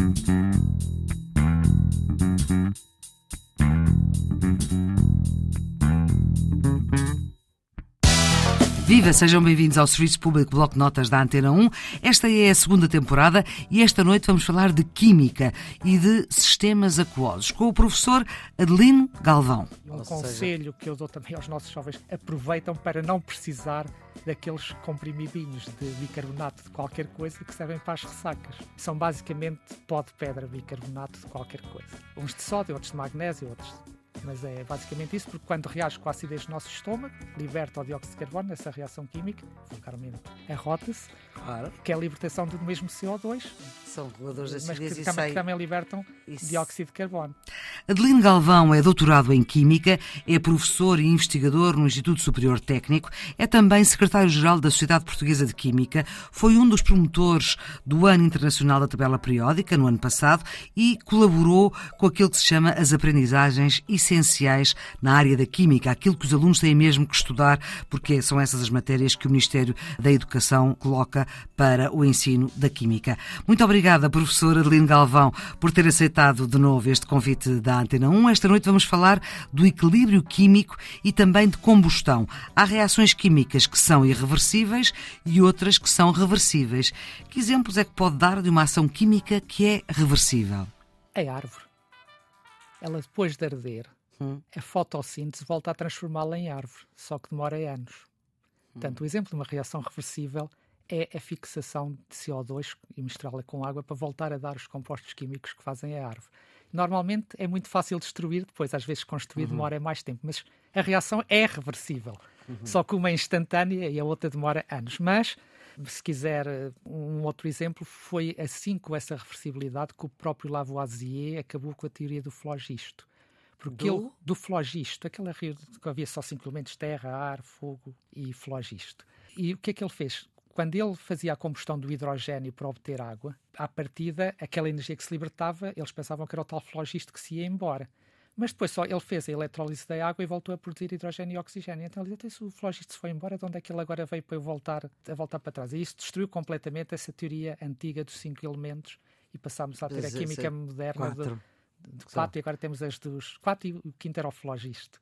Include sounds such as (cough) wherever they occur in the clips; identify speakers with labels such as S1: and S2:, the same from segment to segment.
S1: Thank you. Viva, sejam bem-vindos ao Serviço Público Bloco de Notas da Antena 1. Esta é a segunda temporada e esta noite vamos falar de Química e de sistemas aquosos com o professor Adelino Galvão.
S2: Um Ou conselho seja... que eu dou também aos nossos jovens, aproveitam para não precisar daqueles comprimidinhos de bicarbonato de qualquer coisa que servem para as ressacas. São basicamente pó de pedra bicarbonato de qualquer coisa. Uns de sódio, outros de magnésio, outros mas é basicamente isso, porque quando reage com a acidez do nosso estômago, liberta o dióxido de carbono nessa reação química, vulgarmente arrota-se, claro. que é a libertação do mesmo CO2.
S1: São reguladores acidez
S2: mas que, também, que também libertam isso. dióxido de carbono.
S1: Adelino Galvão é doutorado em Química, é professor e investigador no Instituto Superior Técnico, é também secretário-geral da Sociedade Portuguesa de Química, foi um dos promotores do Ano Internacional da Tabela Periódica, no ano passado, e colaborou com aquilo que se chama as aprendizagens e essenciais na área da química, aquilo que os alunos têm mesmo que estudar, porque são essas as matérias que o Ministério da Educação coloca para o ensino da química. Muito obrigada, professora Adeline Galvão, por ter aceitado de novo este convite da Antena 1. Esta noite vamos falar do equilíbrio químico e também de combustão. Há reações químicas que são irreversíveis e outras que são reversíveis. Que exemplos é que pode dar de uma ação química que é reversível?
S2: A árvore. Ela, depois de arder, hum. a fotossíntese volta a transformá-la em árvore, só que demora anos. Hum. Portanto, o exemplo de uma reação reversível é a fixação de CO2 e misturá-la com água para voltar a dar os compostos químicos que fazem a árvore. Normalmente é muito fácil destruir, depois às vezes construir uhum. demora mais tempo, mas a reação é reversível. Uhum. Só que uma é instantânea e a outra demora anos. Mas, se quiser um outro exemplo, foi assim com essa reversibilidade que o próprio Lavoisier acabou com a teoria do flogisto. Porque do? ele, do flogisto, aquela rio que havia só cinco elementos, terra, ar, fogo e flogisto. E o que é que ele fez? Quando ele fazia a combustão do hidrogênio para obter água, à partida, aquela energia que se libertava, eles pensavam que era o tal flogisto que se ia embora. Mas depois só ele fez a eletrólise da água e voltou a produzir hidrogênio e oxigênio. Então ele disse, se o flogisto se foi embora, de onde é que ele agora veio para eu voltar, a voltar para trás? E isso destruiu completamente essa teoria antiga dos cinco elementos e passámos a ter a química moderna do, de quatro e agora temos as dos quatro e o flogisto.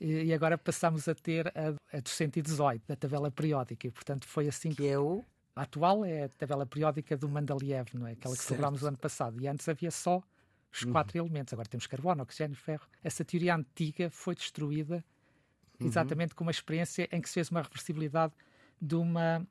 S2: E, e, agora passamos a ter a, a dos 118, da tabela periódica, e portanto foi assim
S1: que. que é o?
S2: A atual é a tabela periódica do Mandaliev, não é? Aquela que celebramos o ano passado. E antes havia só os uhum. quatro elementos. Agora temos carbono, oxigênio, ferro. Essa teoria antiga foi destruída uhum. exatamente com uma experiência em que se fez uma reversibilidade de uma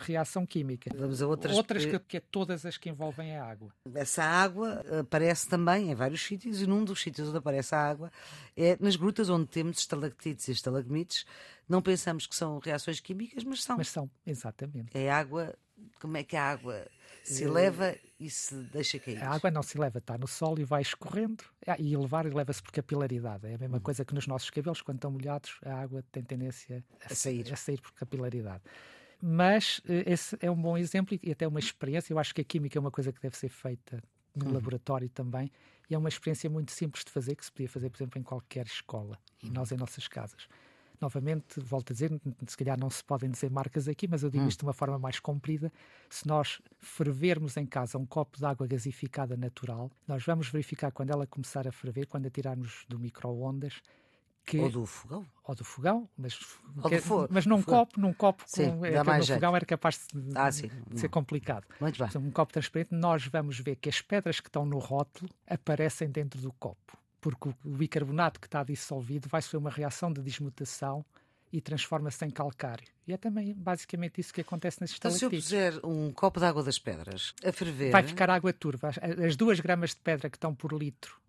S2: reação química.
S1: Vamos a outras,
S2: outras que, que é todas as que envolvem a água.
S1: Essa água aparece também em vários sítios e num dos sítios onde aparece a água é nas grutas onde temos estalactites e estalagmites. Não pensamos que são reações químicas, mas são.
S2: Mas são, exatamente.
S1: É água. Como é que a água se eleva e se deixa cair?
S2: A água não se eleva, está no sol e vai escorrendo. Ah, e elevar eleva-se por capilaridade. É a mesma uhum. coisa que nos nossos cabelos, quando estão molhados, a água tem tendência a, a sair. a sair por capilaridade. Mas eh, esse é um bom exemplo e até uma experiência. Eu acho que a química é uma coisa que deve ser feita no uhum. laboratório também. E é uma experiência muito simples de fazer, que se podia fazer, por exemplo, em qualquer escola e nós em nossas casas. Novamente, volto a dizer, se calhar não se podem dizer marcas aqui, mas eu digo hum. isto de uma forma mais comprida. Se nós fervermos em casa um copo de água gasificada natural, nós vamos verificar quando ela começar a ferver, quando a tirarmos do micro-ondas,
S1: que, ou do fogão.
S2: Ou do fogão, mas,
S1: que, do
S2: mas num copo, num copo sim, com, é, no fogão era capaz de,
S1: ah,
S2: de ser complicado.
S1: Muito bem.
S2: Então, um copo transparente, nós vamos ver que as pedras que estão no rótulo aparecem dentro do copo, porque o bicarbonato que está dissolvido vai sofrer uma reação de desmutação e transforma-se em calcário. E é também basicamente isso que acontece nas
S1: estalactites. Então, se eu puser um copo de água das pedras a ferver...
S2: Vai ficar água turva. As duas gramas de pedra que estão por litro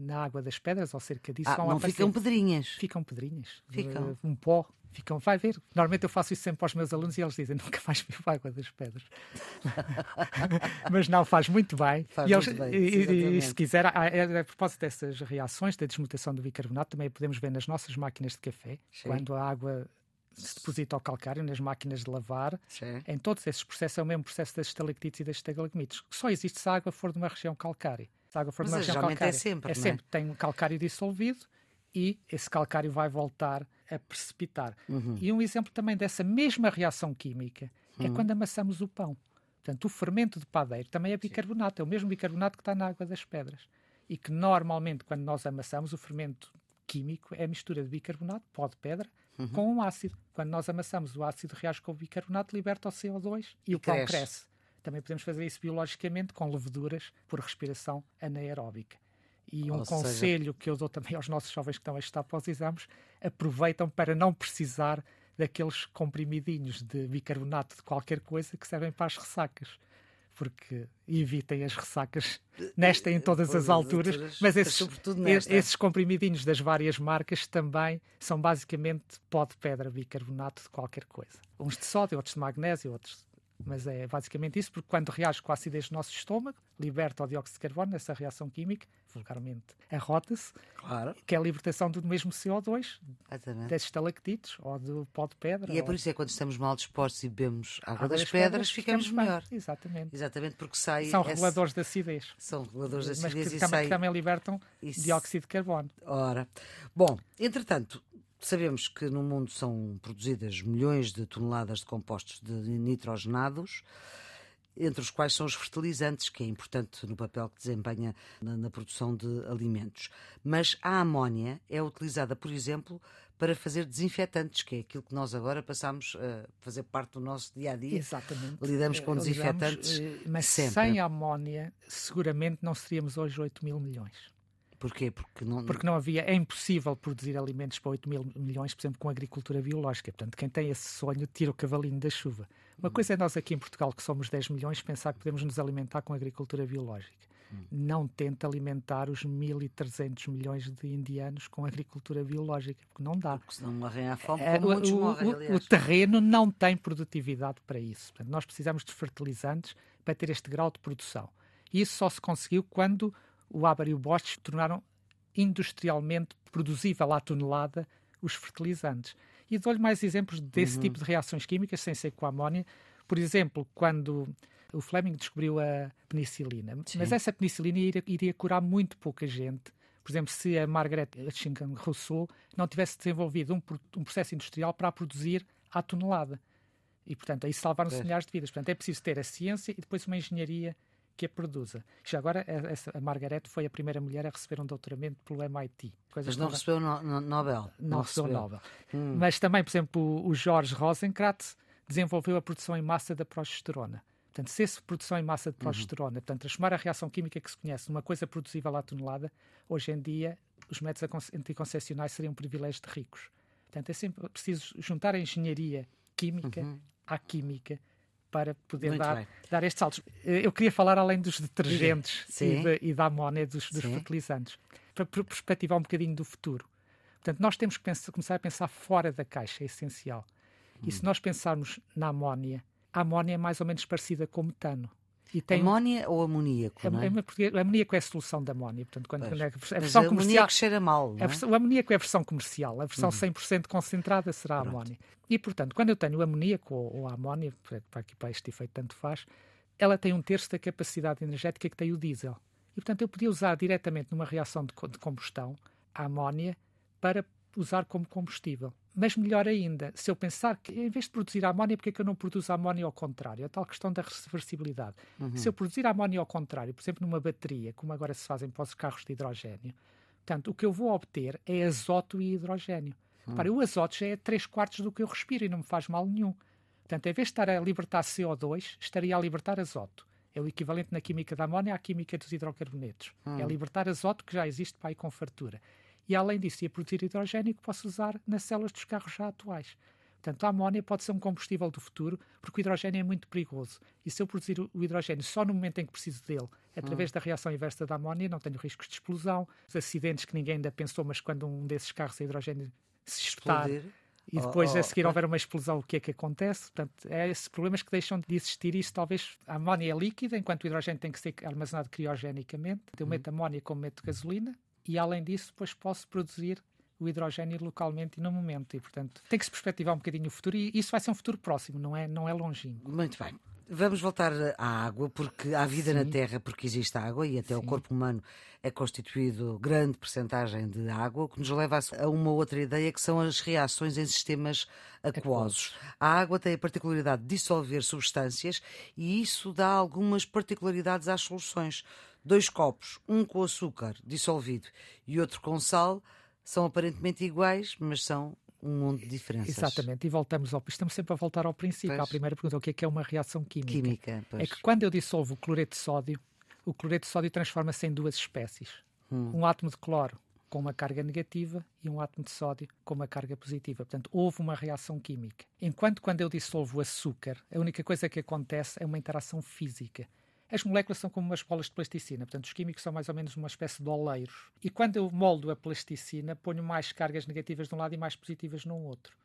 S2: na água das pedras, ou cerca disso,
S1: ah, não
S2: aparecer.
S1: ficam pedrinhas.
S2: Ficam pedrinhas.
S1: Ficam.
S2: Um pó. Ficam, vai ver. Normalmente eu faço isso sempre aos meus alunos e eles dizem (laughs) nunca mais bebo água das pedras. (laughs) Mas não, faz muito bem.
S1: Faz
S2: e,
S1: muito bem,
S2: e, e, se quiser, a, a, a, propósito dessas reações da desmutação do bicarbonato, também podemos ver nas nossas máquinas de café, Sim. quando a água se deposita ao calcário nas máquinas de lavar. Sim. Em todos esses processos é o mesmo processo das estalactites e das estalagmites. Só existe se a água for de uma região calcária. A água for de uma região
S1: é é sempre,
S2: é sempre é? tem um calcário dissolvido e esse calcário vai voltar a precipitar. Uhum. E um exemplo também dessa mesma reação química é uhum. quando amassamos o pão. Portanto, o fermento de padeiro também é bicarbonato, é o mesmo bicarbonato que está na água das pedras. E que normalmente, quando nós amassamos, o fermento químico é a mistura de bicarbonato, pó de pedra, uhum. com um ácido. Quando nós amassamos, o ácido reage com o bicarbonato, liberta o CO2 e, e o pão cresce. Também podemos fazer isso biologicamente com leveduras por respiração anaeróbica. E um Ou conselho seja... que eu dou também aos nossos jovens que estão a estudar para os exames, aproveitam para não precisar daqueles comprimidinhos de bicarbonato de qualquer coisa que servem para as ressacas. Porque evitem as ressacas nesta em todas as alturas, mas esses, esses comprimidinhos das várias marcas também são basicamente pó de pedra, bicarbonato de qualquer coisa. Uns de sódio, outros de magnésio, outros mas é basicamente isso, porque quando reage com a acidez do nosso estômago, liberta o dióxido de carbono nessa reação química, vulgarmente arrota-se, claro. que é a libertação do mesmo CO2, Exatamente. das estalactites ou do pó de pedra.
S1: E é por isso que é quando estamos mal dispostos e bebemos água, das, das, pedras, pedras ficamos, ficamos melhor.
S2: Exatamente.
S1: Exatamente, porque sai.
S2: São reguladores de acidez.
S1: São reguladores de acidez
S2: mas que
S1: e
S2: também,
S1: sai...
S2: também libertam isso... dióxido de carbono.
S1: Ora, bom, entretanto, Sabemos que no mundo são produzidas milhões de toneladas de compostos de nitrogenados, entre os quais são os fertilizantes, que é importante no papel que desempenha na, na produção de alimentos. Mas a amónia é utilizada, por exemplo, para fazer desinfetantes, que é aquilo que nós agora passamos a fazer parte do nosso dia a dia.
S2: Exatamente.
S1: Lidamos com desinfetantes.
S2: Eh, mas
S1: sempre.
S2: sem amónia, seguramente não seríamos hoje 8 mil milhões.
S1: Porquê? Porque não...
S2: Porque não havia, é impossível produzir alimentos para 8 mil milhões, por exemplo, com agricultura biológica. Portanto, quem tem esse sonho tira o cavalinho da chuva. Uma hum. coisa é nós aqui em Portugal, que somos 10 milhões, pensar que podemos nos alimentar com agricultura biológica. Hum. Não tenta alimentar os 1.300 milhões de indianos com agricultura biológica, porque não dá.
S1: Porque senão morrem à fome, é, muitos o, morrem,
S2: o, o terreno não tem produtividade para isso. Portanto, nós precisamos de fertilizantes para ter este grau de produção. E isso só se conseguiu quando o Haber e o Bosch tornaram industrialmente produzível à tonelada os fertilizantes. E dou-lhe mais exemplos desse uhum. tipo de reações químicas, sem ser com a amónia. Por exemplo, quando o Fleming descobriu a penicilina, Sim. mas essa penicilina iria, iria, curar muito pouca gente. Por exemplo, se a Margaret Hutchinson Rousseau não tivesse desenvolvido um, um processo industrial para a produzir à tonelada. E, portanto, aí salvaram-se milhares de vidas. Portanto, é preciso ter a ciência e depois uma engenharia que a produza. Já agora, a, a Margaret foi a primeira mulher a receber um doutoramento pelo MIT.
S1: Mas não recebeu no, no, Nobel.
S2: Não, não recebeu, Nobel. Hum. Mas também, por exemplo, o, o George Rosenkratz desenvolveu a produção em massa da progesterona. Portanto, se essa produção em massa de uhum. progesterona, uhum. portanto, transformar a reação química que se conhece numa coisa produzível à tonelada, hoje em dia os métodos anticoncepcionais seriam um privilégio de ricos. Portanto, é sempre preciso juntar a engenharia química uhum. à química para poder dar, dar estes saltos. Eh, eu queria falar além dos detergentes e, de, e, da amónia, dos, dos fertilizantes, para perspectivar um bocadinho do futuro. Portanto, nós temos que pensar, começar a pensar fora da caixa, é essencial. Hum. E se hum. nós pensarmos na amónia, a amónia é mais ou menos parecida com o metano.
S1: E tem... Amónia ou amoníaco?
S2: É,
S1: não é?
S2: É, amoníaco é a solução da amónia. Portanto, quando, quando é a
S1: versão comercial. cheira mal.
S2: É? o amoníaco é a versão comercial. A versão uhum. 100% concentrada será a amónia. E, portanto, quando eu tenho o amoníaco ou, ou a amónia, para, aqui, para este efeito tanto faz, ela tem um terço da capacidade energética que tem o diesel. E, portanto, eu podia usar diretamente numa reação de, de combustão a amónia para usar como combustível. Mas melhor ainda, se eu pensar que em vez de produzir amónia, porque é que eu não produzo amónia ao contrário? A tal questão da reversibilidade. Uhum. Se eu produzir amónia ao contrário, por exemplo, numa bateria, como agora se fazem para os carros de hidrogênio, portanto, o que eu vou obter é azoto e hidrogênio. Uhum. Para o azoto já é 3 quartos do que eu respiro e não me faz mal nenhum. Portanto, em vez de estar a libertar CO2, estaria a libertar azoto. É o equivalente na química da amónia à química dos hidrocarbonetos. Uhum. É libertar azoto que já existe para aí com fartura e, além disso, ia produzir hidrogênio que posso usar nas células dos carros já atuais. Portanto, a amónia pode ser um combustível do futuro, porque o hidrogênio é muito perigoso. E se eu produzir o hidrogênio só no momento em que preciso dele, através hum. da reação inversa da amónia, não tenho riscos de explosão, os acidentes que ninguém ainda pensou, mas quando um desses carros a hidrogênio se espetar e depois oh, oh, a seguir houver uma explosão, o que é que acontece? Portanto, é esses problemas que deixam de existir. Isso talvez a amónia é líquida, enquanto o hidrogênio tem que ser armazenado criogenicamente. Eu meto hum. amónia como meto gasolina, e além disso depois posso produzir o hidrogênio localmente e no momento e portanto tem que se perspectivar um bocadinho o futuro e isso vai ser um futuro próximo não é não é longínquo
S1: muito bem Vamos voltar à água, porque há vida Sim. na Terra, porque existe água e até Sim. o corpo humano é constituído grande percentagem de água, o que nos leva a uma outra ideia que são as reações em sistemas aquosos. A água tem a particularidade de dissolver substâncias e isso dá algumas particularidades às soluções. Dois copos, um com açúcar dissolvido e outro com sal, são aparentemente iguais, mas são um monte de diferenças.
S2: Exatamente, e voltamos ao. Estamos sempre a voltar ao princípio. Pois. À primeira pergunta: o que é que é uma reação química?
S1: Química, pois.
S2: É que quando eu dissolvo o cloreto de sódio, o cloreto de sódio transforma-se em duas espécies: hum. um átomo de cloro com uma carga negativa e um átomo de sódio com uma carga positiva. Portanto, houve uma reação química. Enquanto quando eu dissolvo açúcar, a única coisa que acontece é uma interação física. As moléculas são como umas bolas de plasticina, portanto, os químicos são mais ou menos uma espécie de oleiros. E quando eu moldo a plasticina, ponho mais cargas negativas de um lado e mais positivas no outro.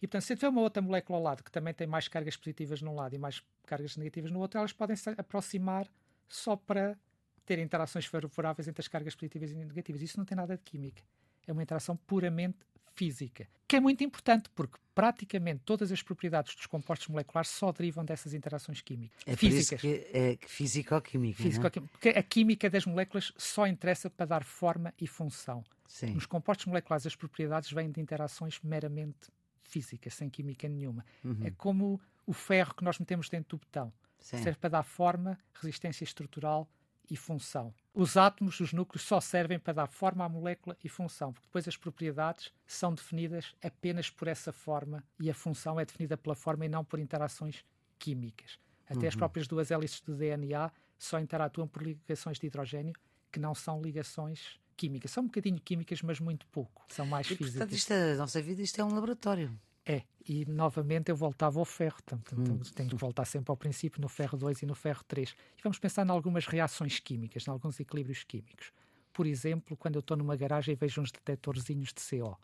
S2: E, portanto, se tiver uma outra molécula ao lado que também tem mais cargas positivas num lado e mais cargas negativas no outro, elas podem se aproximar só para ter interações favoráveis entre as cargas positivas e negativas. Isso não tem nada de química. É uma interação puramente física, que é muito importante porque praticamente todas as propriedades dos compostos moleculares só derivam dessas interações químicas.
S1: É
S2: físicas.
S1: Que é físico-química.
S2: Físico é? porque a química das moléculas só interessa para dar forma e função.
S1: Sim.
S2: Nos compostos moleculares as propriedades vêm de interações meramente físicas, sem química nenhuma. Uhum. É como o ferro que nós metemos dentro do betão. Sim. Serve para dar forma, resistência estrutural e função. Os átomos, os núcleos, só servem para dar forma à molécula e função, porque depois as propriedades são definidas apenas por essa forma e a função é definida pela forma e não por interações químicas. Até uhum. as próprias duas hélices do DNA só interatuam por ligações de hidrogênio, que não são ligações químicas. São um bocadinho químicas, mas muito pouco. São mais e, físicas.
S1: Portanto, isto é, a nossa vida isto é um laboratório.
S2: É, e novamente eu voltava ao ferro, portanto, hum. tenho que voltar sempre ao princípio, no ferro 2 e no ferro 3. E vamos pensar em algumas reações químicas, em alguns equilíbrios químicos. Por exemplo, quando eu estou numa garagem e vejo uns detetorzinhos de CO.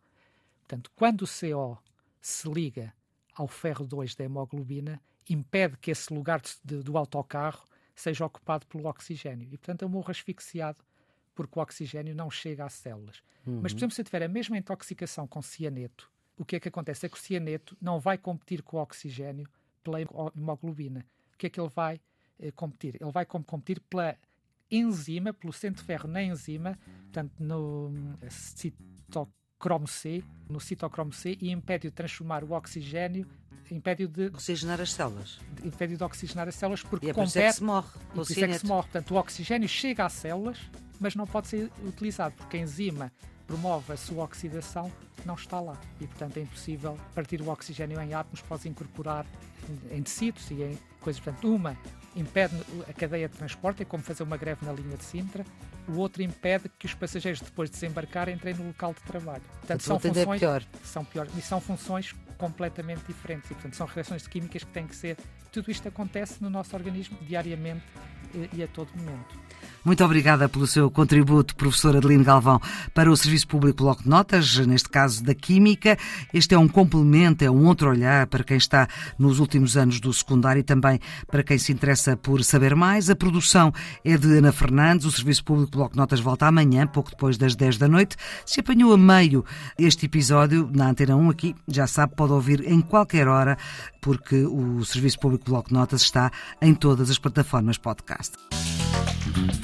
S2: Portanto, quando o CO se liga ao ferro 2 da hemoglobina, impede que esse lugar de, do autocarro seja ocupado pelo oxigênio. E, portanto, eu morro asfixiado porque o oxigênio não chega às células. Uhum. Mas, por exemplo, se eu tiver a mesma intoxicação com cianeto, o que é que acontece? É que o cianeto não vai competir com o oxigênio pela hemoglobina. O que é que ele vai eh, competir? Ele vai competir pela enzima, pelo centro de ferro na enzima, portanto, no eh, citocromo C, no citocromo C, e impede de transformar o oxigênio impede de
S1: oxigenar as células.
S2: Impede de oxigenar as células porque
S1: e é por isso é que se morre.
S2: Por isso é que se morre. Portanto, o oxigênio chega às células, mas não pode ser utilizado porque a enzima promove a sua oxidação não está lá. E, portanto, é impossível partir o oxigênio em átomos, pode incorporar em tecidos e em coisas. Portanto, uma impede a cadeia de transporte, é como fazer uma greve na linha de Sintra. O outro impede que os passageiros, depois de desembarcar, entrem no local de trabalho.
S1: Portanto, são funções, é pior.
S2: são piores. E são funções completamente diferentes. E, portanto, são reações químicas que têm que ser. Tudo isto acontece no nosso organismo diariamente e a todo momento.
S1: Muito obrigada pelo seu contributo, professora Adeline Galvão, para o Serviço Público Bloco de Notas, neste caso da Química. Este é um complemento, é um outro olhar para quem está nos últimos anos do secundário e também para quem se interessa por saber mais. A produção é de Ana Fernandes, o Serviço Público Bloco de Notas volta amanhã, pouco depois das 10 da noite. Se apanhou a meio este episódio na Antena 1 aqui, já sabe, pode ouvir em qualquer hora, porque o Serviço Público Bloco de Notas está em todas as plataformas podcast. You.